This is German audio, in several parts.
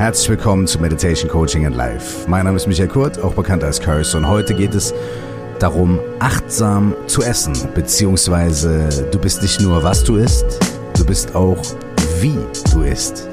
Herzlich willkommen zu Meditation Coaching and Life. Mein Name ist Michael Kurt, auch bekannt als Curse, und heute geht es darum, achtsam zu essen, beziehungsweise du bist nicht nur was du isst, du bist auch wie du isst.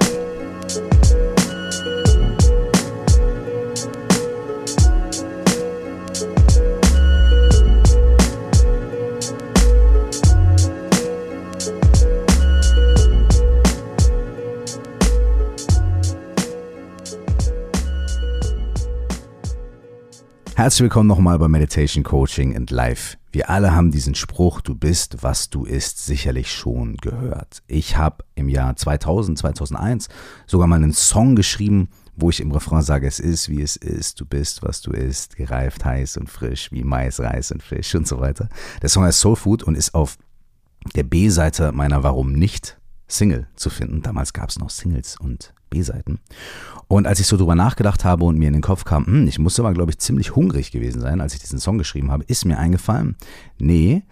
Herzlich willkommen nochmal bei Meditation Coaching and Life. Wir alle haben diesen Spruch, du bist, was du isst, sicherlich schon gehört. Ich habe im Jahr 2000, 2001 sogar mal einen Song geschrieben, wo ich im Refrain sage, es ist, wie es ist, du bist, was du isst, gereift, heiß und frisch, wie Mais, Reis und Fisch und so weiter. Der Song heißt Soul Food und ist auf der B-Seite meiner Warum nicht Single zu finden. Damals gab es noch Singles und B-Seiten. Und als ich so drüber nachgedacht habe und mir in den Kopf kam, hm, ich musste aber, glaube ich, ziemlich hungrig gewesen sein, als ich diesen Song geschrieben habe, ist mir eingefallen, nee,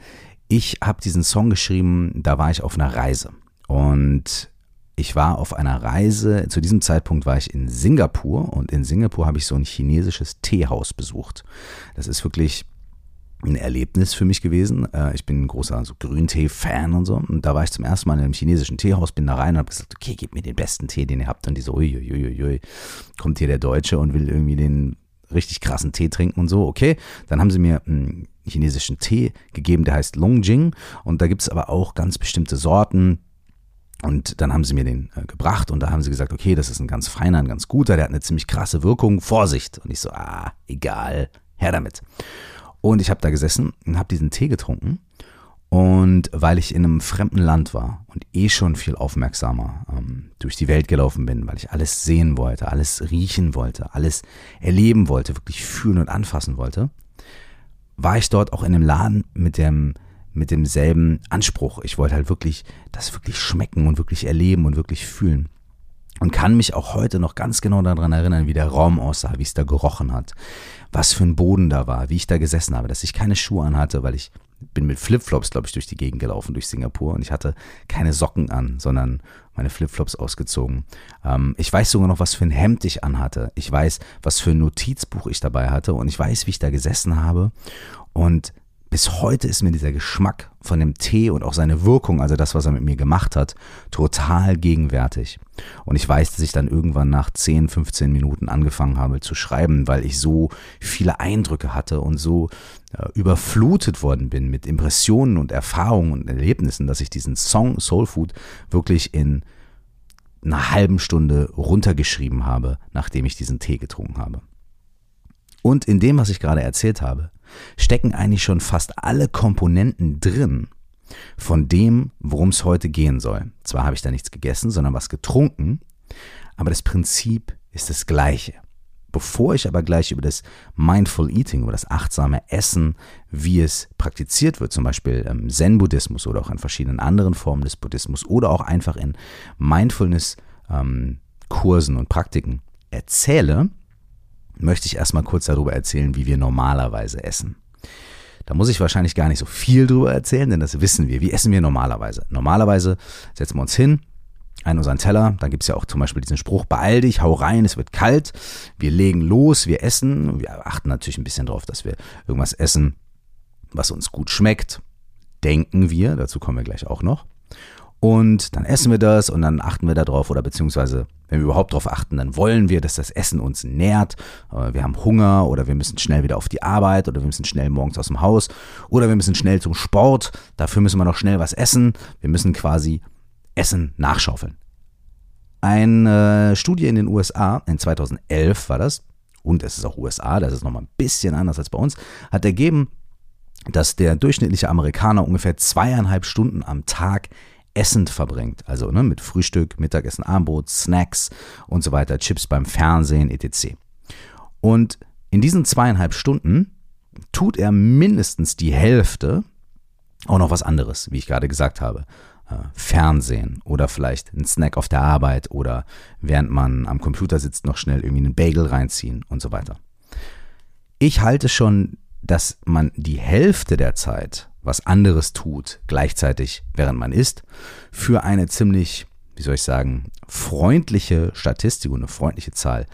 ich habe diesen Song geschrieben, da war ich auf einer Reise. Und ich war auf einer Reise, zu diesem Zeitpunkt war ich in Singapur und in Singapur habe ich so ein chinesisches Teehaus besucht. Das ist wirklich ein Erlebnis für mich gewesen. Äh, ich bin ein großer so Grüntee-Fan und so. Und da war ich zum ersten Mal in einem chinesischen Teehaus, bin da rein und habe gesagt, okay, gebt mir den besten Tee, den ihr habt. Und die so, uiuiuiui, kommt hier der Deutsche und will irgendwie den richtig krassen Tee trinken und so. Okay, dann haben sie mir einen chinesischen Tee gegeben, der heißt Longjing. Und da gibt es aber auch ganz bestimmte Sorten. Und dann haben sie mir den äh, gebracht und da haben sie gesagt, okay, das ist ein ganz feiner, ein ganz guter, der hat eine ziemlich krasse Wirkung, Vorsicht. Und ich so, ah, egal, her damit. Und ich habe da gesessen und habe diesen Tee getrunken. Und weil ich in einem fremden Land war und eh schon viel aufmerksamer ähm, durch die Welt gelaufen bin, weil ich alles sehen wollte, alles riechen wollte, alles erleben wollte, wirklich fühlen und anfassen wollte, war ich dort auch in einem Laden mit dem mit demselben Anspruch. Ich wollte halt wirklich das wirklich schmecken und wirklich erleben und wirklich fühlen und kann mich auch heute noch ganz genau daran erinnern, wie der Raum aussah, wie es da gerochen hat, was für ein Boden da war, wie ich da gesessen habe, dass ich keine Schuhe anhatte, weil ich bin mit Flipflops, glaube ich, durch die Gegend gelaufen, durch Singapur und ich hatte keine Socken an, sondern meine Flipflops ausgezogen. Ähm, ich weiß sogar noch, was für ein Hemd ich anhatte. Ich weiß, was für ein Notizbuch ich dabei hatte und ich weiß, wie ich da gesessen habe und bis heute ist mir dieser Geschmack von dem Tee und auch seine Wirkung, also das, was er mit mir gemacht hat, total gegenwärtig. Und ich weiß, dass ich dann irgendwann nach 10, 15 Minuten angefangen habe zu schreiben, weil ich so viele Eindrücke hatte und so äh, überflutet worden bin mit Impressionen und Erfahrungen und Erlebnissen, dass ich diesen Song Soul Food wirklich in einer halben Stunde runtergeschrieben habe, nachdem ich diesen Tee getrunken habe. Und in dem, was ich gerade erzählt habe, stecken eigentlich schon fast alle Komponenten drin von dem, worum es heute gehen soll. Zwar habe ich da nichts gegessen, sondern was getrunken, aber das Prinzip ist das gleiche. Bevor ich aber gleich über das Mindful Eating, über das achtsame Essen, wie es praktiziert wird, zum Beispiel im Zen-Buddhismus oder auch in verschiedenen anderen Formen des Buddhismus oder auch einfach in Mindfulness-Kursen ähm, und Praktiken erzähle, möchte ich erstmal kurz darüber erzählen, wie wir normalerweise essen. Da muss ich wahrscheinlich gar nicht so viel drüber erzählen, denn das wissen wir. Wie essen wir normalerweise? Normalerweise setzen wir uns hin, einen unseren Teller, dann gibt es ja auch zum Beispiel diesen Spruch, beeil dich, hau rein, es wird kalt. Wir legen los, wir essen. Wir achten natürlich ein bisschen darauf, dass wir irgendwas essen, was uns gut schmeckt. Denken wir, dazu kommen wir gleich auch noch. Und dann essen wir das und dann achten wir darauf oder beziehungsweise, wenn wir überhaupt darauf achten, dann wollen wir, dass das Essen uns nährt. Wir haben Hunger oder wir müssen schnell wieder auf die Arbeit oder wir müssen schnell morgens aus dem Haus oder wir müssen schnell zum Sport. Dafür müssen wir noch schnell was essen. Wir müssen quasi Essen nachschaufeln. Eine Studie in den USA, in 2011 war das, und es ist auch USA, das ist nochmal ein bisschen anders als bei uns, hat ergeben, dass der durchschnittliche Amerikaner ungefähr zweieinhalb Stunden am Tag essend verbringt. Also ne, mit Frühstück, Mittagessen, Abendbrot, Snacks und so weiter, Chips beim Fernsehen, etc. Und in diesen zweieinhalb Stunden tut er mindestens die Hälfte auch noch was anderes, wie ich gerade gesagt habe. Äh, Fernsehen oder vielleicht ein Snack auf der Arbeit oder während man am Computer sitzt, noch schnell irgendwie einen Bagel reinziehen und so weiter. Ich halte schon, dass man die Hälfte der Zeit was anderes tut, gleichzeitig während man isst, für eine ziemlich wie soll ich sagen, freundliche Statistik und eine freundliche Zahl.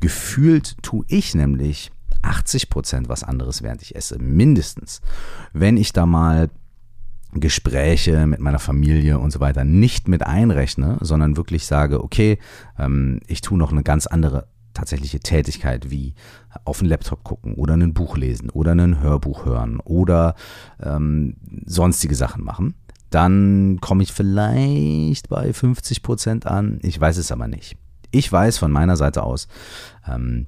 Gefühlt tue ich nämlich 80 Prozent was anderes, während ich esse, mindestens. Wenn ich da mal Gespräche mit meiner Familie und so weiter nicht mit einrechne, sondern wirklich sage, okay, ähm, ich tue noch eine ganz andere tatsächliche Tätigkeit wie auf den Laptop gucken oder ein Buch lesen oder ein Hörbuch hören oder ähm, sonstige Sachen machen, dann komme ich vielleicht bei 50 Prozent an. Ich weiß es aber nicht. Ich weiß von meiner Seite aus, ähm,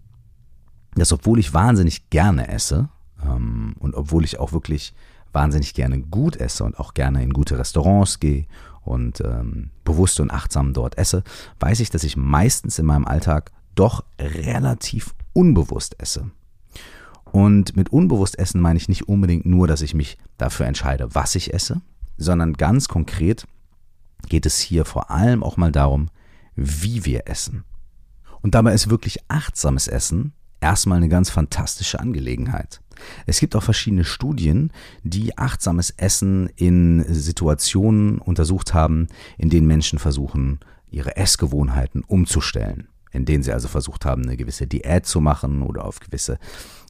dass obwohl ich wahnsinnig gerne esse ähm, und obwohl ich auch wirklich wahnsinnig gerne gut esse und auch gerne in gute Restaurants gehe und ähm, bewusst und achtsam dort esse, weiß ich, dass ich meistens in meinem Alltag doch relativ unbewusst esse. Und mit unbewusst essen meine ich nicht unbedingt nur, dass ich mich dafür entscheide, was ich esse, sondern ganz konkret geht es hier vor allem auch mal darum, wie wir essen. Und dabei ist wirklich achtsames Essen erstmal eine ganz fantastische Angelegenheit. Es gibt auch verschiedene Studien, die achtsames Essen in Situationen untersucht haben, in denen Menschen versuchen, ihre Essgewohnheiten umzustellen. In denen sie also versucht haben, eine gewisse Diät zu machen oder auf gewisse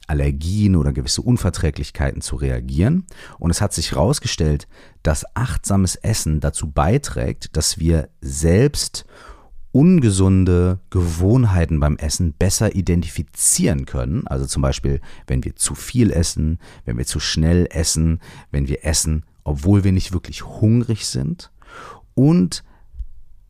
Allergien oder gewisse Unverträglichkeiten zu reagieren. Und es hat sich herausgestellt, dass achtsames Essen dazu beiträgt, dass wir selbst ungesunde Gewohnheiten beim Essen besser identifizieren können. Also zum Beispiel, wenn wir zu viel essen, wenn wir zu schnell essen, wenn wir essen, obwohl wir nicht wirklich hungrig sind und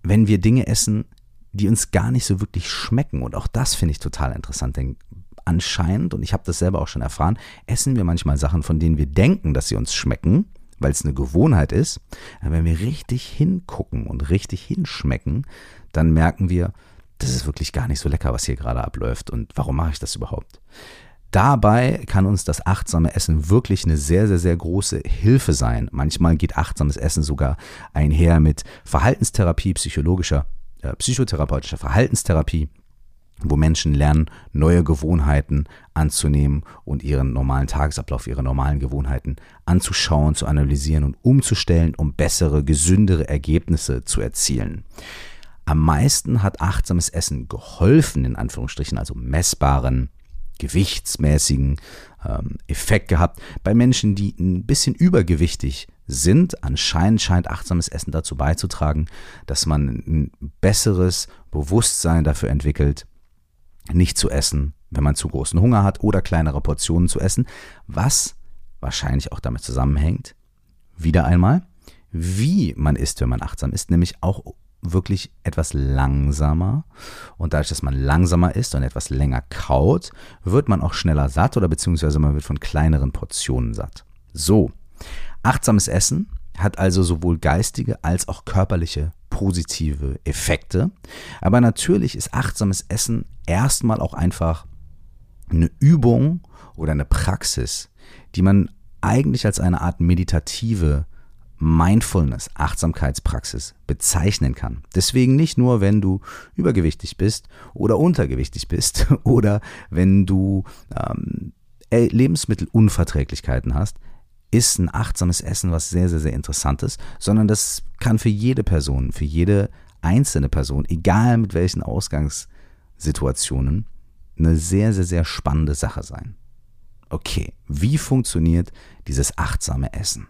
wenn wir Dinge essen, die uns gar nicht so wirklich schmecken. Und auch das finde ich total interessant, denn anscheinend, und ich habe das selber auch schon erfahren, essen wir manchmal Sachen, von denen wir denken, dass sie uns schmecken, weil es eine Gewohnheit ist. Aber wenn wir richtig hingucken und richtig hinschmecken, dann merken wir, das ist wirklich gar nicht so lecker, was hier gerade abläuft und warum mache ich das überhaupt? Dabei kann uns das achtsame Essen wirklich eine sehr, sehr, sehr große Hilfe sein. Manchmal geht achtsames Essen sogar einher mit Verhaltenstherapie, psychologischer, äh, psychotherapeutischer Verhaltenstherapie, wo Menschen lernen, neue Gewohnheiten anzunehmen und ihren normalen Tagesablauf, ihre normalen Gewohnheiten anzuschauen, zu analysieren und umzustellen, um bessere, gesündere Ergebnisse zu erzielen. Am meisten hat achtsames Essen geholfen, in Anführungsstrichen, also messbaren, gewichtsmäßigen ähm, Effekt gehabt bei Menschen, die ein bisschen übergewichtig sind. Anscheinend scheint achtsames Essen dazu beizutragen, dass man ein besseres Bewusstsein dafür entwickelt, nicht zu essen, wenn man zu großen Hunger hat oder kleinere Portionen zu essen, was wahrscheinlich auch damit zusammenhängt, wieder einmal, wie man isst, wenn man achtsam ist, nämlich auch wirklich etwas langsamer. Und dadurch, dass man langsamer isst und etwas länger kaut, wird man auch schneller satt oder beziehungsweise man wird von kleineren Portionen satt. So, achtsames Essen hat also sowohl geistige als auch körperliche positive Effekte. Aber natürlich ist achtsames Essen erstmal auch einfach eine Übung oder eine Praxis, die man eigentlich als eine Art meditative Mindfulness, Achtsamkeitspraxis bezeichnen kann. Deswegen nicht nur, wenn du übergewichtig bist oder untergewichtig bist oder wenn du ähm, Lebensmittelunverträglichkeiten hast, ist ein achtsames Essen was sehr, sehr, sehr Interessantes, sondern das kann für jede Person, für jede einzelne Person, egal mit welchen Ausgangssituationen, eine sehr, sehr, sehr spannende Sache sein. Okay, wie funktioniert dieses achtsame Essen?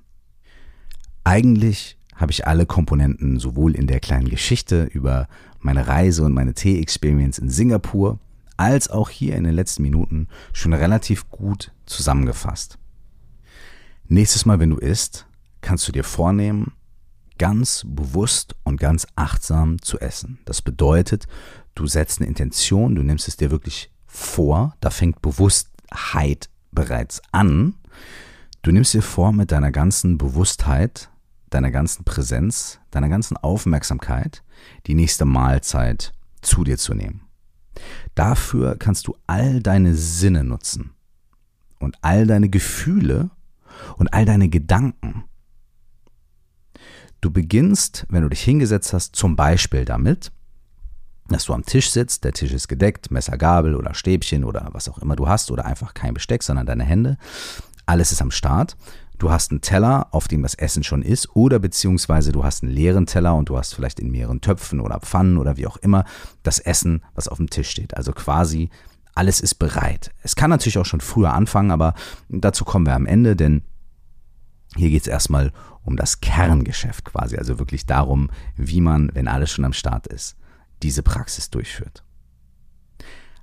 Eigentlich habe ich alle Komponenten sowohl in der kleinen Geschichte über meine Reise und meine Tee-Experience in Singapur als auch hier in den letzten Minuten schon relativ gut zusammengefasst. Nächstes Mal, wenn du isst, kannst du dir vornehmen, ganz bewusst und ganz achtsam zu essen. Das bedeutet, du setzt eine Intention, du nimmst es dir wirklich vor, da fängt Bewusstheit bereits an. Du nimmst dir vor, mit deiner ganzen Bewusstheit deiner ganzen Präsenz, deiner ganzen Aufmerksamkeit die nächste Mahlzeit zu dir zu nehmen. Dafür kannst du all deine Sinne nutzen und all deine Gefühle und all deine Gedanken. Du beginnst, wenn du dich hingesetzt hast, zum Beispiel damit, dass du am Tisch sitzt, der Tisch ist gedeckt, Messer, Gabel oder Stäbchen oder was auch immer du hast oder einfach kein Besteck, sondern deine Hände. Alles ist am Start. Du hast einen Teller, auf dem das Essen schon ist, oder beziehungsweise du hast einen leeren Teller und du hast vielleicht in mehreren Töpfen oder Pfannen oder wie auch immer das Essen, was auf dem Tisch steht. Also quasi alles ist bereit. Es kann natürlich auch schon früher anfangen, aber dazu kommen wir am Ende, denn hier geht es erstmal um das Kerngeschäft quasi, also wirklich darum, wie man, wenn alles schon am Start ist, diese Praxis durchführt.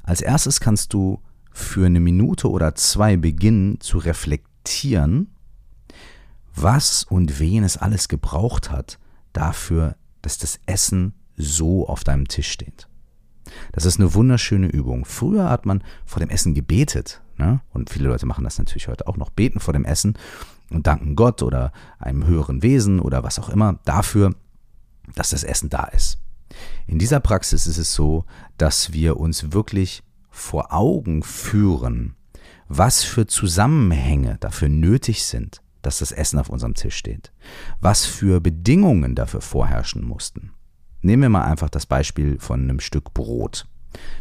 Als erstes kannst du für eine Minute oder zwei beginnen zu reflektieren, was und wen es alles gebraucht hat dafür, dass das Essen so auf deinem Tisch steht. Das ist eine wunderschöne Übung. Früher hat man vor dem Essen gebetet. Ne? Und viele Leute machen das natürlich heute auch noch, beten vor dem Essen und danken Gott oder einem höheren Wesen oder was auch immer dafür, dass das Essen da ist. In dieser Praxis ist es so, dass wir uns wirklich vor Augen führen, was für Zusammenhänge dafür nötig sind, dass das Essen auf unserem Tisch steht, was für Bedingungen dafür vorherrschen mussten. Nehmen wir mal einfach das Beispiel von einem Stück Brot.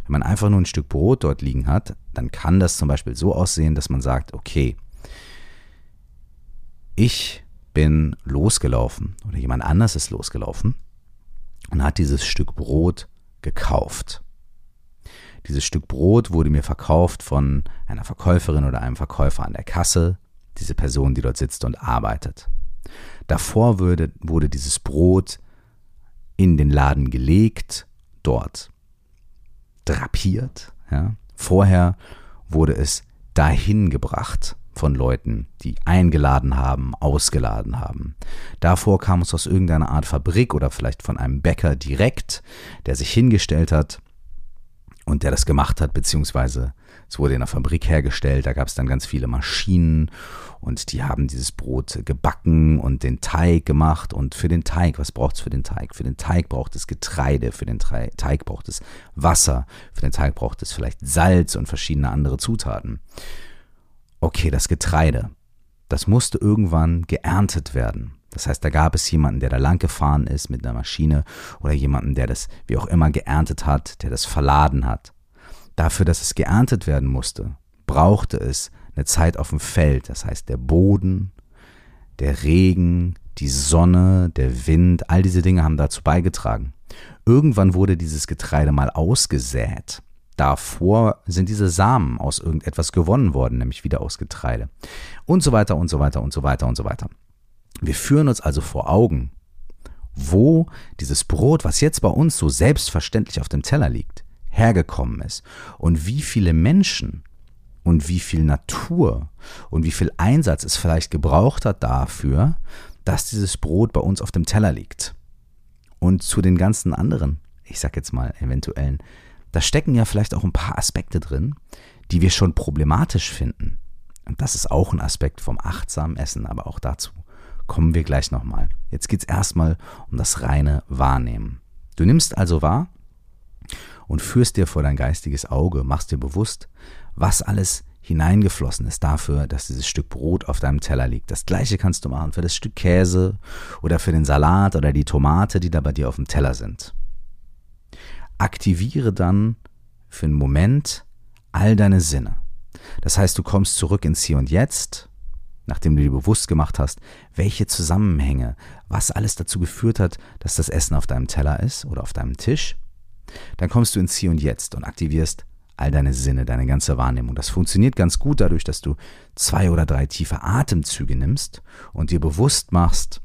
Wenn man einfach nur ein Stück Brot dort liegen hat, dann kann das zum Beispiel so aussehen, dass man sagt, okay, ich bin losgelaufen oder jemand anders ist losgelaufen und hat dieses Stück Brot gekauft. Dieses Stück Brot wurde mir verkauft von einer Verkäuferin oder einem Verkäufer an der Kasse, diese Person, die dort sitzt und arbeitet. Davor wurde, wurde dieses Brot in den Laden gelegt, dort drapiert. Ja. Vorher wurde es dahin gebracht von Leuten, die eingeladen haben, ausgeladen haben. Davor kam es aus irgendeiner Art Fabrik oder vielleicht von einem Bäcker direkt, der sich hingestellt hat und der das gemacht hat, beziehungsweise es wurde in der Fabrik hergestellt, da gab es dann ganz viele Maschinen und die haben dieses Brot gebacken und den Teig gemacht und für den Teig, was braucht es für den Teig? Für den Teig braucht es Getreide, für den Teig braucht es Wasser, für den Teig braucht es vielleicht Salz und verschiedene andere Zutaten okay, das Getreide, das musste irgendwann geerntet werden. Das heißt, da gab es jemanden, der da lang gefahren ist mit einer Maschine oder jemanden, der das wie auch immer geerntet hat, der das verladen hat. Dafür, dass es geerntet werden musste, brauchte es eine Zeit auf dem Feld. Das heißt, der Boden, der Regen, die Sonne, der Wind, all diese Dinge haben dazu beigetragen. Irgendwann wurde dieses Getreide mal ausgesät. Davor sind diese Samen aus irgendetwas gewonnen worden, nämlich wieder aus Getreide. Und so weiter und so weiter und so weiter und so weiter. Wir führen uns also vor Augen, wo dieses Brot, was jetzt bei uns so selbstverständlich auf dem Teller liegt, hergekommen ist und wie viele Menschen und wie viel Natur und wie viel Einsatz es vielleicht gebraucht hat dafür, dass dieses Brot bei uns auf dem Teller liegt. Und zu den ganzen anderen, ich sag jetzt mal eventuellen da stecken ja vielleicht auch ein paar Aspekte drin, die wir schon problematisch finden. Und das ist auch ein Aspekt vom achtsamen Essen, aber auch dazu kommen wir gleich nochmal. Jetzt geht es erstmal um das reine Wahrnehmen. Du nimmst also wahr und führst dir vor dein geistiges Auge, machst dir bewusst, was alles hineingeflossen ist dafür, dass dieses Stück Brot auf deinem Teller liegt. Das gleiche kannst du machen für das Stück Käse oder für den Salat oder die Tomate, die da bei dir auf dem Teller sind aktiviere dann für einen Moment all deine Sinne. Das heißt, du kommst zurück ins Hier und Jetzt, nachdem du dir bewusst gemacht hast, welche Zusammenhänge, was alles dazu geführt hat, dass das Essen auf deinem Teller ist oder auf deinem Tisch. Dann kommst du ins Hier und Jetzt und aktivierst all deine Sinne, deine ganze Wahrnehmung. Das funktioniert ganz gut dadurch, dass du zwei oder drei tiefe Atemzüge nimmst und dir bewusst machst,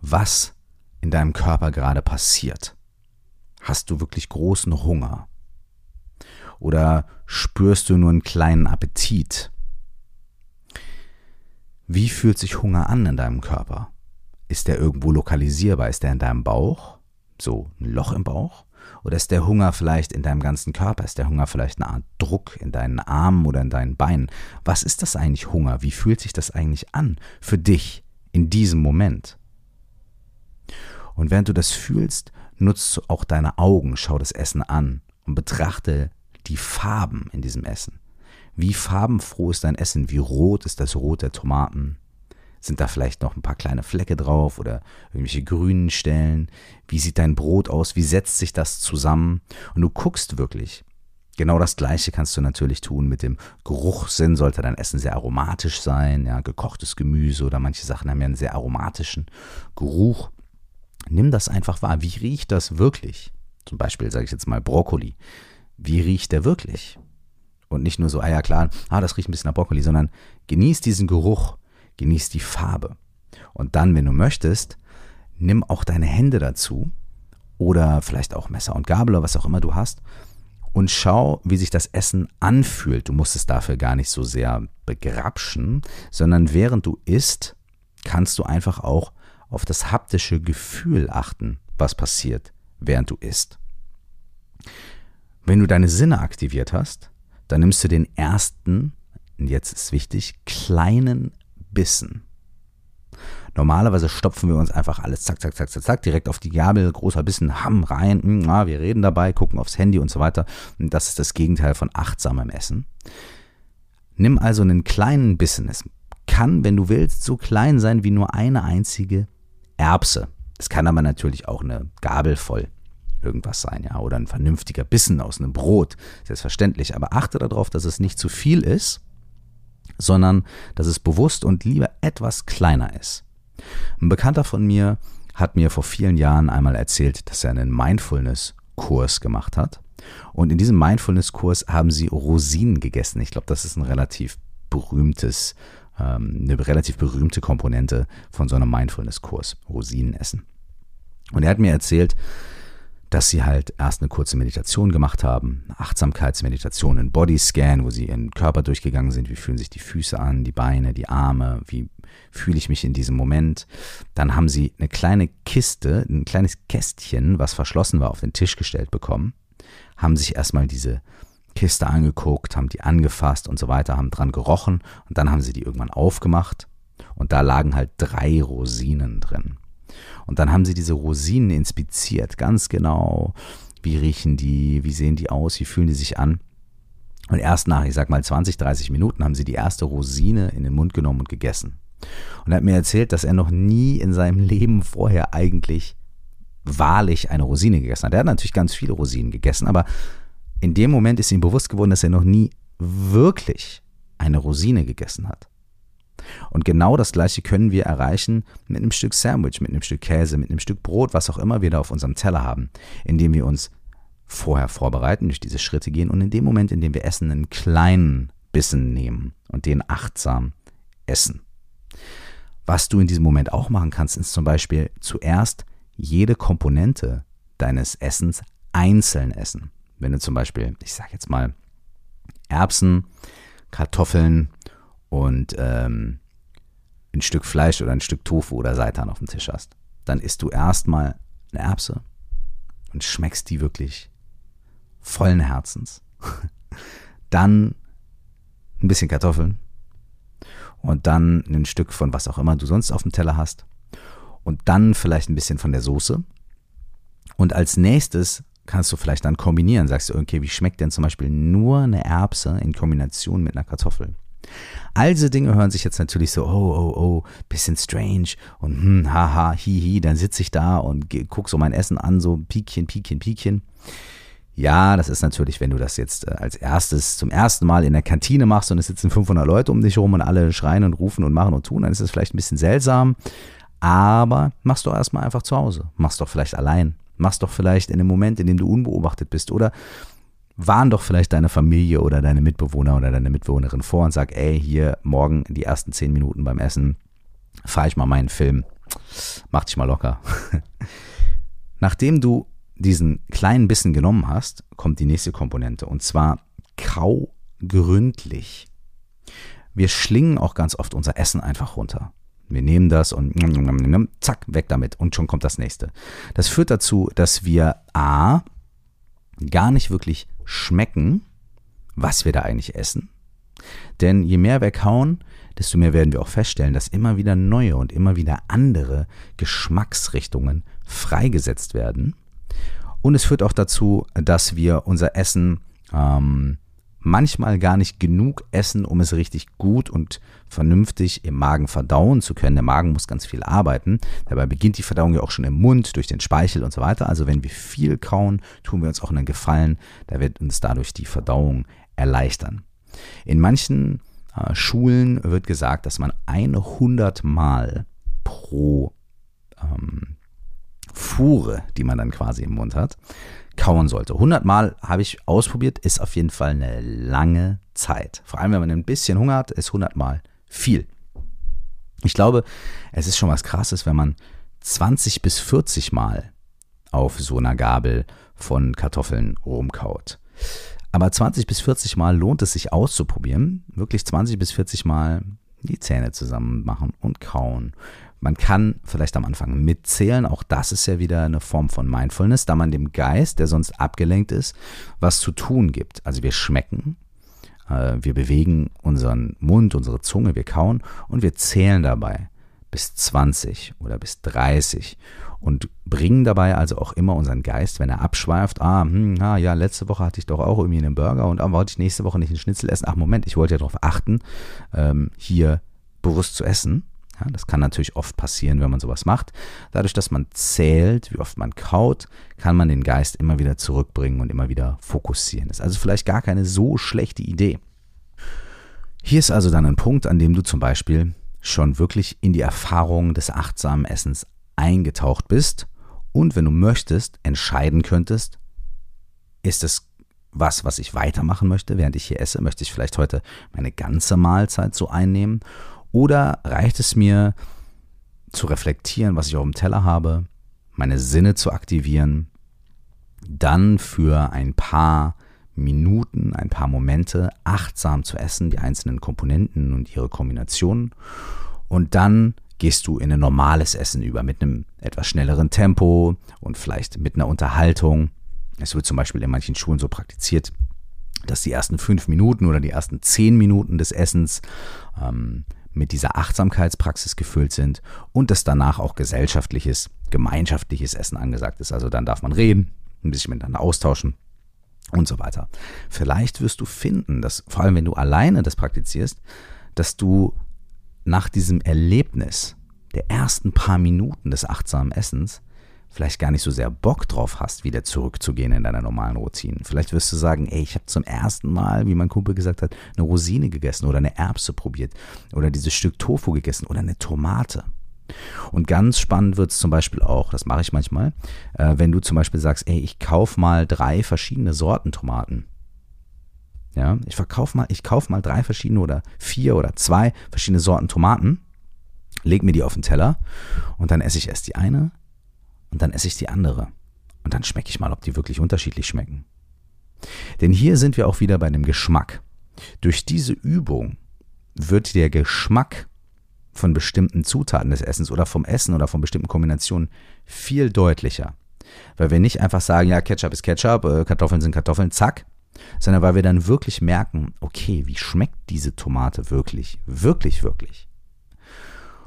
was in deinem Körper gerade passiert. Hast du wirklich großen Hunger? Oder spürst du nur einen kleinen Appetit? Wie fühlt sich Hunger an in deinem Körper? Ist der irgendwo lokalisierbar? Ist der in deinem Bauch? So ein Loch im Bauch? Oder ist der Hunger vielleicht in deinem ganzen Körper? Ist der Hunger vielleicht eine Art Druck in deinen Armen oder in deinen Beinen? Was ist das eigentlich Hunger? Wie fühlt sich das eigentlich an für dich in diesem Moment? Und während du das fühlst, nutzt auch deine Augen, schau das Essen an und betrachte die Farben in diesem Essen. Wie farbenfroh ist dein Essen? Wie rot ist das Rot der Tomaten? Sind da vielleicht noch ein paar kleine Flecke drauf oder irgendwelche grünen Stellen? Wie sieht dein Brot aus? Wie setzt sich das zusammen? Und du guckst wirklich Genau das gleiche kannst du natürlich tun mit dem Geruchssinn. Sollte dein Essen sehr aromatisch sein, ja, gekochtes Gemüse oder manche Sachen haben ja einen sehr aromatischen Geruch. Nimm das einfach wahr. Wie riecht das wirklich? Zum Beispiel sage ich jetzt mal Brokkoli. Wie riecht der wirklich? Und nicht nur so, ah ja klar, ah, das riecht ein bisschen nach Brokkoli, sondern genieß diesen Geruch, genieß die Farbe. Und dann, wenn du möchtest, nimm auch deine Hände dazu oder vielleicht auch Messer und Gabel oder was auch immer du hast und schau, wie sich das Essen anfühlt. Du musst es dafür gar nicht so sehr begrapschen, sondern während du isst, kannst du einfach auch auf das haptische Gefühl achten, was passiert, während du isst. Wenn du deine Sinne aktiviert hast, dann nimmst du den ersten, und jetzt ist wichtig, kleinen Bissen. Normalerweise stopfen wir uns einfach alles zack, zack, zack, zack, zack, direkt auf die Gabel, großer Bissen, Hamm rein, mh, hm, wir reden dabei, gucken aufs Handy und so weiter. Und das ist das Gegenteil von achtsamem Essen. Nimm also einen kleinen Bissen. Es kann, wenn du willst, so klein sein wie nur eine einzige Erbse. Es kann aber natürlich auch eine Gabel voll irgendwas sein, ja, oder ein vernünftiger Bissen aus einem Brot, selbstverständlich. Aber achte darauf, dass es nicht zu viel ist, sondern dass es bewusst und lieber etwas kleiner ist. Ein Bekannter von mir hat mir vor vielen Jahren einmal erzählt, dass er einen Mindfulness-Kurs gemacht hat. Und in diesem Mindfulness-Kurs haben sie Rosinen gegessen. Ich glaube, das ist ein relativ berühmtes, ähm, eine relativ berühmte Komponente von so einem Mindfulness-Kurs. Rosinen essen. Und er hat mir erzählt, dass sie halt erst eine kurze Meditation gemacht haben, eine Achtsamkeitsmeditation, einen Bodyscan, wo sie ihren Körper durchgegangen sind, wie fühlen sich die Füße an, die Beine, die Arme, wie fühle ich mich in diesem Moment. Dann haben sie eine kleine Kiste, ein kleines Kästchen, was verschlossen war, auf den Tisch gestellt bekommen, haben sich erstmal diese Kiste angeguckt, haben die angefasst und so weiter, haben dran gerochen und dann haben sie die irgendwann aufgemacht und da lagen halt drei Rosinen drin. Und dann haben sie diese Rosinen inspiziert, ganz genau. Wie riechen die, wie sehen die aus, wie fühlen die sich an? Und erst nach, ich sag mal, 20, 30 Minuten haben sie die erste Rosine in den Mund genommen und gegessen. Und er hat mir erzählt, dass er noch nie in seinem Leben vorher eigentlich wahrlich eine Rosine gegessen hat. Er hat natürlich ganz viele Rosinen gegessen, aber in dem Moment ist ihm bewusst geworden, dass er noch nie wirklich eine Rosine gegessen hat. Und genau das Gleiche können wir erreichen mit einem Stück Sandwich, mit einem Stück Käse, mit einem Stück Brot, was auch immer wir da auf unserem Teller haben, indem wir uns vorher vorbereiten, durch diese Schritte gehen und in dem Moment, in dem wir essen, einen kleinen Bissen nehmen und den achtsam essen. Was du in diesem Moment auch machen kannst, ist zum Beispiel zuerst jede Komponente deines Essens einzeln essen. Wenn du zum Beispiel, ich sage jetzt mal, Erbsen, Kartoffeln und ähm, ein Stück Fleisch oder ein Stück Tofu oder Seitan auf dem Tisch hast, dann isst du erstmal eine Erbse und schmeckst die wirklich vollen Herzens. Dann ein bisschen Kartoffeln und dann ein Stück von was auch immer du sonst auf dem Teller hast und dann vielleicht ein bisschen von der Soße. Und als nächstes kannst du vielleicht dann kombinieren. Sagst du, okay, wie schmeckt denn zum Beispiel nur eine Erbse in Kombination mit einer Kartoffel? All diese Dinge hören sich jetzt natürlich so, oh, oh, oh, bisschen strange und hm, haha, hihi, dann sitze ich da und gucke so mein Essen an, so Piekchen, Piekchen, Piekchen. Ja, das ist natürlich, wenn du das jetzt äh, als erstes zum ersten Mal in der Kantine machst und es sitzen 500 Leute um dich herum und alle schreien und rufen und machen und tun, dann ist es vielleicht ein bisschen seltsam. Aber mach's doch erstmal einfach zu Hause. Mach's doch vielleicht allein. Mach's doch vielleicht in dem Moment, in dem du unbeobachtet bist. Oder warn doch vielleicht deine Familie oder deine Mitbewohner oder deine Mitbewohnerin vor und sag, ey, hier morgen die ersten zehn Minuten beim Essen fahre ich mal meinen Film. Mach dich mal locker. Nachdem du diesen kleinen Bissen genommen hast, kommt die nächste Komponente und zwar kau gründlich. Wir schlingen auch ganz oft unser Essen einfach runter. Wir nehmen das und zack, weg damit und schon kommt das nächste. Das führt dazu, dass wir A gar nicht wirklich schmecken, was wir da eigentlich essen. Denn je mehr wir kauen, desto mehr werden wir auch feststellen, dass immer wieder neue und immer wieder andere Geschmacksrichtungen freigesetzt werden. Und es führt auch dazu, dass wir unser Essen ähm, manchmal gar nicht genug essen, um es richtig gut und vernünftig im Magen verdauen zu können. Der Magen muss ganz viel arbeiten. Dabei beginnt die Verdauung ja auch schon im Mund, durch den Speichel und so weiter. Also wenn wir viel kauen, tun wir uns auch einen Gefallen. Da wird uns dadurch die Verdauung erleichtern. In manchen äh, Schulen wird gesagt, dass man 100 Mal pro ähm, Fuhre, die man dann quasi im Mund hat, kauen sollte. 100 Mal habe ich ausprobiert, ist auf jeden Fall eine lange Zeit. Vor allem, wenn man ein bisschen Hunger hat, ist 100 Mal viel. Ich glaube, es ist schon was Krasses, wenn man 20 bis 40 Mal auf so einer Gabel von Kartoffeln rumkaut. Aber 20 bis 40 Mal lohnt es sich auszuprobieren. Wirklich 20 bis 40 Mal die Zähne zusammen machen und kauen. Man kann vielleicht am Anfang mitzählen, auch das ist ja wieder eine Form von Mindfulness, da man dem Geist, der sonst abgelenkt ist, was zu tun gibt. Also wir schmecken, äh, wir bewegen unseren Mund, unsere Zunge, wir kauen und wir zählen dabei bis 20 oder bis 30 und bringen dabei also auch immer unseren Geist, wenn er abschweift, ah, hm, ah ja, letzte Woche hatte ich doch auch irgendwie einen Burger und ah, wollte ich nächste Woche nicht einen Schnitzel essen. Ach Moment, ich wollte ja darauf achten, ähm, hier bewusst zu essen. Ja, das kann natürlich oft passieren, wenn man sowas macht. Dadurch, dass man zählt, wie oft man kaut, kann man den Geist immer wieder zurückbringen und immer wieder fokussieren. Das ist also vielleicht gar keine so schlechte Idee. Hier ist also dann ein Punkt, an dem du zum Beispiel schon wirklich in die Erfahrung des achtsamen Essens eingetaucht bist und wenn du möchtest, entscheiden könntest, ist es was, was ich weitermachen möchte, während ich hier esse? Möchte ich vielleicht heute meine ganze Mahlzeit so einnehmen? Oder reicht es mir zu reflektieren, was ich auf dem Teller habe, meine Sinne zu aktivieren, dann für ein paar Minuten, ein paar Momente achtsam zu essen, die einzelnen Komponenten und ihre Kombinationen und dann gehst du in ein normales Essen über mit einem etwas schnelleren Tempo und vielleicht mit einer Unterhaltung. Es wird zum Beispiel in manchen Schulen so praktiziert, dass die ersten fünf Minuten oder die ersten zehn Minuten des Essens ähm, mit dieser Achtsamkeitspraxis gefüllt sind und dass danach auch gesellschaftliches, gemeinschaftliches Essen angesagt ist. Also dann darf man reden, ein bisschen miteinander austauschen und so weiter. Vielleicht wirst du finden, dass vor allem wenn du alleine das praktizierst, dass du nach diesem Erlebnis der ersten paar Minuten des achtsamen Essens vielleicht gar nicht so sehr Bock drauf hast, wieder zurückzugehen in deiner normalen Routine. Vielleicht wirst du sagen, ey, ich habe zum ersten Mal, wie mein Kumpel gesagt hat, eine Rosine gegessen oder eine Erbse probiert oder dieses Stück Tofu gegessen oder eine Tomate. Und ganz spannend wird es zum Beispiel auch, das mache ich manchmal, äh, wenn du zum Beispiel sagst, ey, ich kaufe mal drei verschiedene Sorten Tomaten. Ja, ich verkaufe mal, ich kaufe mal drei verschiedene oder vier oder zwei verschiedene Sorten Tomaten, leg mir die auf den Teller und dann esse ich erst die eine und dann esse ich die andere. Und dann schmecke ich mal, ob die wirklich unterschiedlich schmecken. Denn hier sind wir auch wieder bei dem Geschmack. Durch diese Übung wird der Geschmack von bestimmten Zutaten des Essens oder vom Essen oder von bestimmten Kombinationen viel deutlicher. Weil wir nicht einfach sagen, ja, Ketchup ist Ketchup, äh, Kartoffeln sind Kartoffeln, zack, sondern weil wir dann wirklich merken, okay, wie schmeckt diese Tomate wirklich, wirklich, wirklich.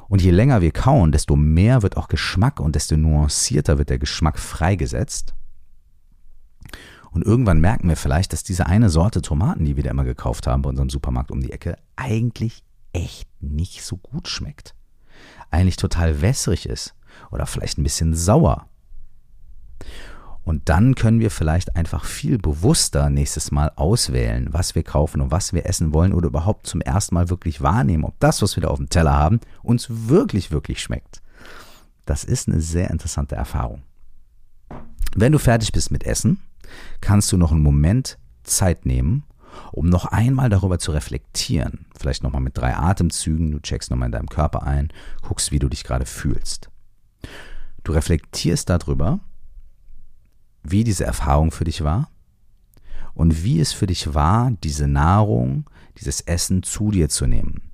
Und je länger wir kauen, desto mehr wird auch Geschmack und desto nuancierter wird der Geschmack freigesetzt. Und irgendwann merken wir vielleicht, dass diese eine Sorte Tomaten, die wir da immer gekauft haben bei unserem Supermarkt um die Ecke, eigentlich echt nicht so gut schmeckt. Eigentlich total wässrig ist oder vielleicht ein bisschen sauer. Und dann können wir vielleicht einfach viel bewusster nächstes Mal auswählen, was wir kaufen und was wir essen wollen oder überhaupt zum ersten Mal wirklich wahrnehmen, ob das, was wir da auf dem Teller haben, uns wirklich, wirklich schmeckt. Das ist eine sehr interessante Erfahrung. Wenn du fertig bist mit Essen, kannst du noch einen Moment Zeit nehmen, um noch einmal darüber zu reflektieren. Vielleicht nochmal mit drei Atemzügen, du checkst nochmal in deinem Körper ein, guckst, wie du dich gerade fühlst. Du reflektierst darüber, wie diese Erfahrung für dich war und wie es für dich war, diese Nahrung, dieses Essen zu dir zu nehmen.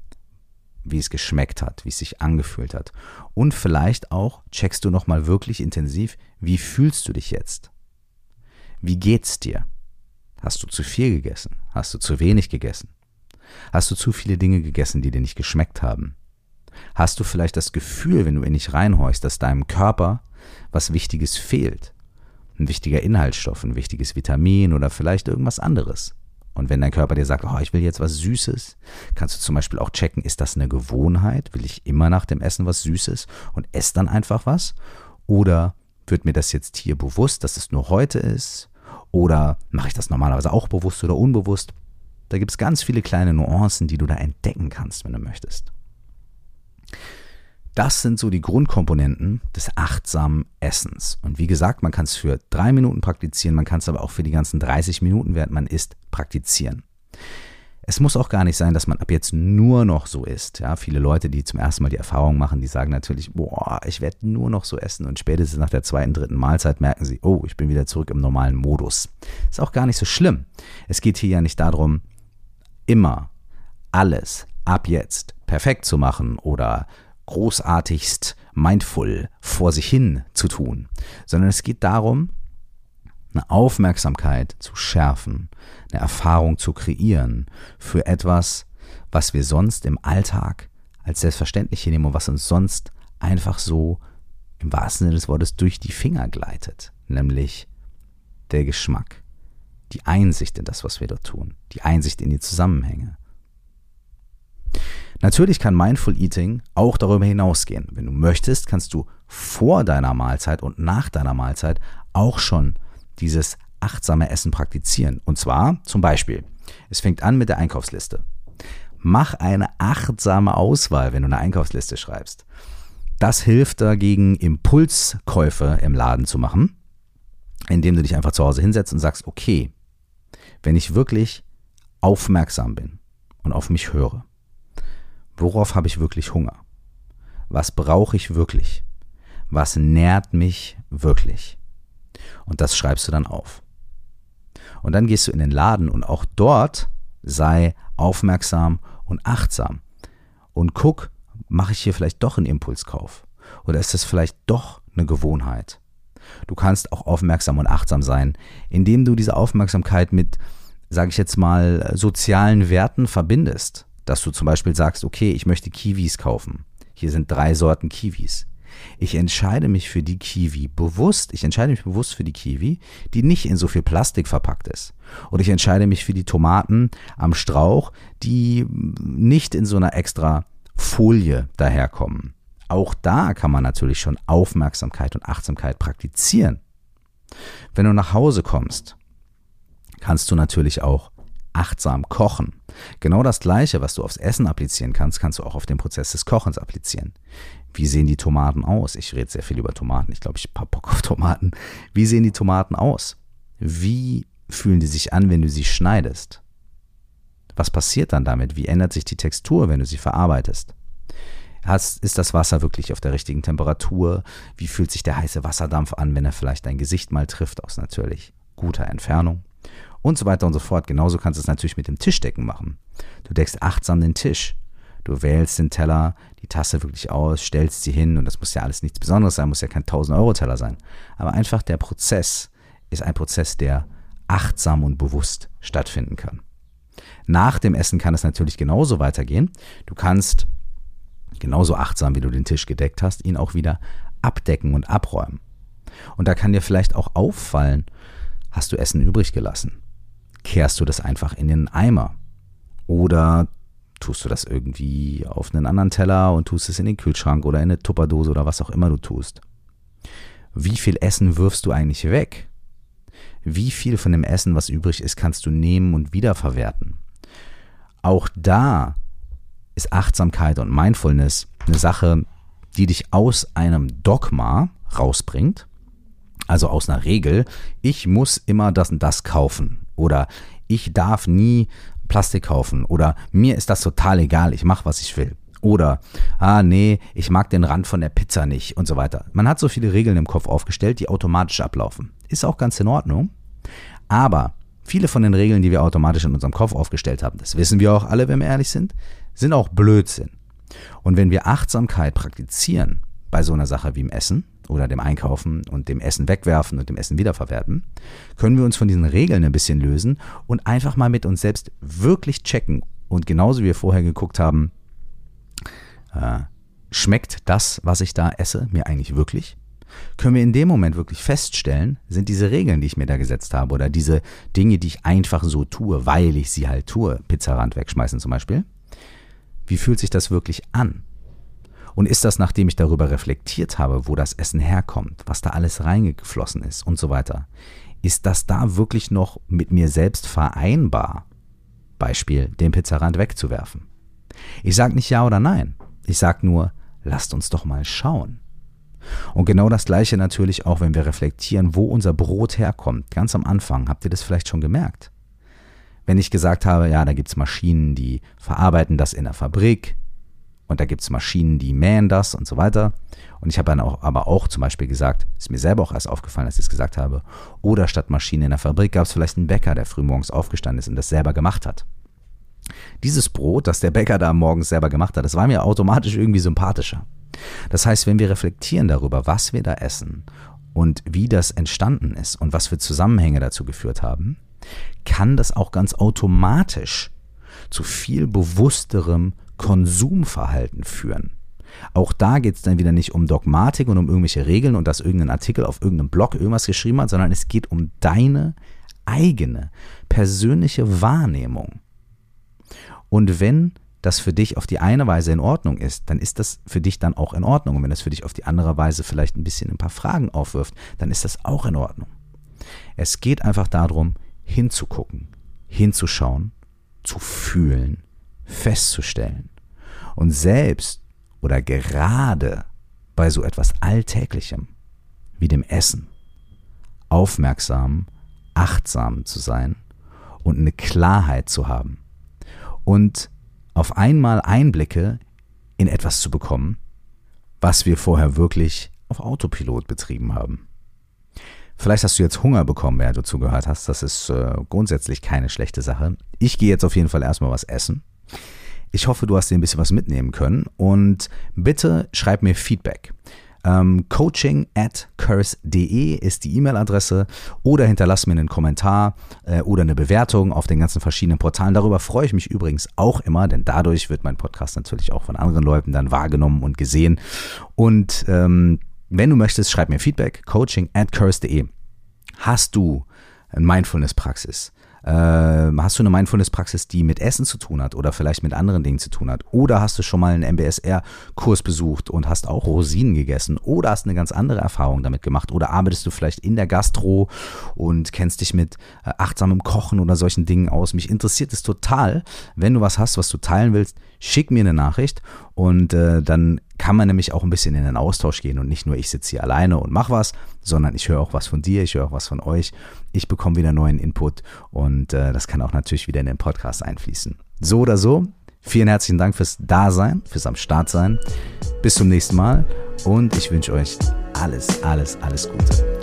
Wie es geschmeckt hat, wie es sich angefühlt hat. Und vielleicht auch checkst du nochmal wirklich intensiv, wie fühlst du dich jetzt? Wie geht's dir? Hast du zu viel gegessen? Hast du zu wenig gegessen? Hast du zu viele Dinge gegessen, die dir nicht geschmeckt haben? Hast du vielleicht das Gefühl, wenn du in dich reinhorchst, dass deinem Körper was Wichtiges fehlt? Ein wichtiger Inhaltsstoff, ein wichtiges Vitamin oder vielleicht irgendwas anderes. Und wenn dein Körper dir sagt, oh, ich will jetzt was Süßes, kannst du zum Beispiel auch checken, ist das eine Gewohnheit? Will ich immer nach dem Essen was Süßes und esse dann einfach was? Oder wird mir das jetzt hier bewusst, dass es nur heute ist? Oder mache ich das normalerweise auch bewusst oder unbewusst? Da gibt es ganz viele kleine Nuancen, die du da entdecken kannst, wenn du möchtest. Das sind so die Grundkomponenten des achtsamen Essens. Und wie gesagt, man kann es für drei Minuten praktizieren, man kann es aber auch für die ganzen 30 Minuten, während man isst, praktizieren. Es muss auch gar nicht sein, dass man ab jetzt nur noch so isst. Ja, viele Leute, die zum ersten Mal die Erfahrung machen, die sagen natürlich, boah, ich werde nur noch so essen und spätestens nach der zweiten, dritten Mahlzeit merken sie, oh, ich bin wieder zurück im normalen Modus. Ist auch gar nicht so schlimm. Es geht hier ja nicht darum, immer alles ab jetzt perfekt zu machen oder großartigst mindful vor sich hin zu tun, sondern es geht darum, eine Aufmerksamkeit zu schärfen, eine Erfahrung zu kreieren für etwas, was wir sonst im Alltag als selbstverständlich hinnehmen und was uns sonst einfach so im wahrsten Sinne des Wortes durch die Finger gleitet, nämlich der Geschmack, die Einsicht in das, was wir dort tun, die Einsicht in die Zusammenhänge. Natürlich kann Mindful Eating auch darüber hinausgehen. Wenn du möchtest, kannst du vor deiner Mahlzeit und nach deiner Mahlzeit auch schon dieses achtsame Essen praktizieren. Und zwar zum Beispiel, es fängt an mit der Einkaufsliste. Mach eine achtsame Auswahl, wenn du eine Einkaufsliste schreibst. Das hilft dagegen, Impulskäufe im Laden zu machen, indem du dich einfach zu Hause hinsetzt und sagst, okay, wenn ich wirklich aufmerksam bin und auf mich höre, Worauf habe ich wirklich Hunger? Was brauche ich wirklich? Was nährt mich wirklich? Und das schreibst du dann auf. Und dann gehst du in den Laden und auch dort sei aufmerksam und achtsam. Und guck, mache ich hier vielleicht doch einen Impulskauf? Oder ist das vielleicht doch eine Gewohnheit? Du kannst auch aufmerksam und achtsam sein, indem du diese Aufmerksamkeit mit, sage ich jetzt mal, sozialen Werten verbindest dass du zum Beispiel sagst, okay, ich möchte Kiwis kaufen. Hier sind drei Sorten Kiwis. Ich entscheide mich für die Kiwi bewusst. Ich entscheide mich bewusst für die Kiwi, die nicht in so viel Plastik verpackt ist. Und ich entscheide mich für die Tomaten am Strauch, die nicht in so einer extra Folie daherkommen. Auch da kann man natürlich schon Aufmerksamkeit und Achtsamkeit praktizieren. Wenn du nach Hause kommst, kannst du natürlich auch achtsam kochen. Genau das Gleiche, was du aufs Essen applizieren kannst, kannst du auch auf den Prozess des Kochens applizieren. Wie sehen die Tomaten aus? Ich rede sehr viel über Tomaten. Ich glaube, ich habe Bock auf Tomaten. Wie sehen die Tomaten aus? Wie fühlen die sich an, wenn du sie schneidest? Was passiert dann damit? Wie ändert sich die Textur, wenn du sie verarbeitest? ist das Wasser wirklich auf der richtigen Temperatur? Wie fühlt sich der heiße Wasserdampf an, wenn er vielleicht dein Gesicht mal trifft, aus natürlich guter Entfernung? Und so weiter und so fort. Genauso kannst du es natürlich mit dem Tischdecken machen. Du deckst achtsam den Tisch. Du wählst den Teller, die Tasse wirklich aus, stellst sie hin und das muss ja alles nichts Besonderes sein, muss ja kein 1000-Euro-Teller sein. Aber einfach der Prozess ist ein Prozess, der achtsam und bewusst stattfinden kann. Nach dem Essen kann es natürlich genauso weitergehen. Du kannst genauso achtsam, wie du den Tisch gedeckt hast, ihn auch wieder abdecken und abräumen. Und da kann dir vielleicht auch auffallen, hast du Essen übrig gelassen? Kehrst du das einfach in den Eimer. Oder tust du das irgendwie auf einen anderen Teller und tust es in den Kühlschrank oder in eine Tupperdose oder was auch immer du tust. Wie viel Essen wirfst du eigentlich weg? Wie viel von dem Essen, was übrig ist, kannst du nehmen und wiederverwerten? Auch da ist Achtsamkeit und Mindfulness eine Sache, die dich aus einem Dogma rausbringt, also aus einer Regel, ich muss immer das und das kaufen oder ich darf nie Plastik kaufen oder mir ist das total egal, ich mache, was ich will. Oder, ah nee, ich mag den Rand von der Pizza nicht und so weiter. Man hat so viele Regeln im Kopf aufgestellt, die automatisch ablaufen. Ist auch ganz in Ordnung. Aber viele von den Regeln, die wir automatisch in unserem Kopf aufgestellt haben, das wissen wir auch alle, wenn wir ehrlich sind, sind auch Blödsinn. Und wenn wir Achtsamkeit praktizieren bei so einer Sache wie im Essen, oder dem Einkaufen und dem Essen wegwerfen und dem Essen wiederverwerten, können wir uns von diesen Regeln ein bisschen lösen und einfach mal mit uns selbst wirklich checken. Und genauso wie wir vorher geguckt haben, äh, schmeckt das, was ich da esse, mir eigentlich wirklich? können wir in dem Moment wirklich feststellen, sind diese Regeln, die ich mir da gesetzt habe oder diese Dinge, die ich einfach so tue, weil ich sie halt tue, Pizzarand wegschmeißen zum Beispiel, wie fühlt sich das wirklich an? Und ist das, nachdem ich darüber reflektiert habe, wo das Essen herkommt, was da alles reingeflossen ist und so weiter, ist das da wirklich noch mit mir selbst vereinbar? Beispiel, den Pizzarand wegzuwerfen. Ich sage nicht ja oder nein. Ich sage nur, lasst uns doch mal schauen. Und genau das gleiche natürlich auch, wenn wir reflektieren, wo unser Brot herkommt. Ganz am Anfang, habt ihr das vielleicht schon gemerkt? Wenn ich gesagt habe, ja, da gibt es Maschinen, die verarbeiten das in der Fabrik und da gibt es Maschinen, die mähen das und so weiter. Und ich habe dann auch, aber auch zum Beispiel gesagt, ist mir selber auch erst aufgefallen, als ich es gesagt habe, oder statt Maschinen in der Fabrik gab es vielleicht einen Bäcker, der frühmorgens aufgestanden ist und das selber gemacht hat. Dieses Brot, das der Bäcker da morgens selber gemacht hat, das war mir automatisch irgendwie sympathischer. Das heißt, wenn wir reflektieren darüber, was wir da essen und wie das entstanden ist und was für Zusammenhänge dazu geführt haben, kann das auch ganz automatisch zu viel bewussterem Konsumverhalten führen. Auch da geht es dann wieder nicht um Dogmatik und um irgendwelche Regeln und dass irgendein Artikel auf irgendeinem Blog irgendwas geschrieben hat, sondern es geht um deine eigene persönliche Wahrnehmung. Und wenn das für dich auf die eine Weise in Ordnung ist, dann ist das für dich dann auch in Ordnung. Und wenn das für dich auf die andere Weise vielleicht ein bisschen ein paar Fragen aufwirft, dann ist das auch in Ordnung. Es geht einfach darum, hinzugucken, hinzuschauen, zu fühlen, festzustellen. Und selbst oder gerade bei so etwas Alltäglichem wie dem Essen aufmerksam, achtsam zu sein und eine Klarheit zu haben und auf einmal Einblicke in etwas zu bekommen, was wir vorher wirklich auf Autopilot betrieben haben. Vielleicht hast du jetzt Hunger bekommen, während du zugehört hast. Das ist äh, grundsätzlich keine schlechte Sache. Ich gehe jetzt auf jeden Fall erstmal was essen. Ich hoffe, du hast dir ein bisschen was mitnehmen können und bitte schreib mir Feedback. Ähm, coaching at curse.de ist die E-Mail-Adresse oder hinterlass mir einen Kommentar äh, oder eine Bewertung auf den ganzen verschiedenen Portalen. Darüber freue ich mich übrigens auch immer, denn dadurch wird mein Podcast natürlich auch von anderen Leuten dann wahrgenommen und gesehen. Und ähm, wenn du möchtest, schreib mir Feedback, coaching at curse.de. Hast du eine Mindfulness-Praxis? Äh, hast du eine Mindfulness-Praxis, die mit Essen zu tun hat oder vielleicht mit anderen Dingen zu tun hat? Oder hast du schon mal einen MBSR-Kurs besucht und hast auch Rosinen gegessen? Oder hast eine ganz andere Erfahrung damit gemacht? Oder arbeitest du vielleicht in der Gastro und kennst dich mit äh, achtsamem Kochen oder solchen Dingen aus? Mich interessiert es total. Wenn du was hast, was du teilen willst, schick mir eine Nachricht und äh, dann kann man nämlich auch ein bisschen in den Austausch gehen und nicht nur ich sitze hier alleine und mach was, sondern ich höre auch was von dir, ich höre auch was von euch, ich bekomme wieder neuen Input und äh, das kann auch natürlich wieder in den Podcast einfließen. So oder so, vielen herzlichen Dank fürs Dasein, fürs am Start sein. Bis zum nächsten Mal und ich wünsche euch alles, alles, alles Gute.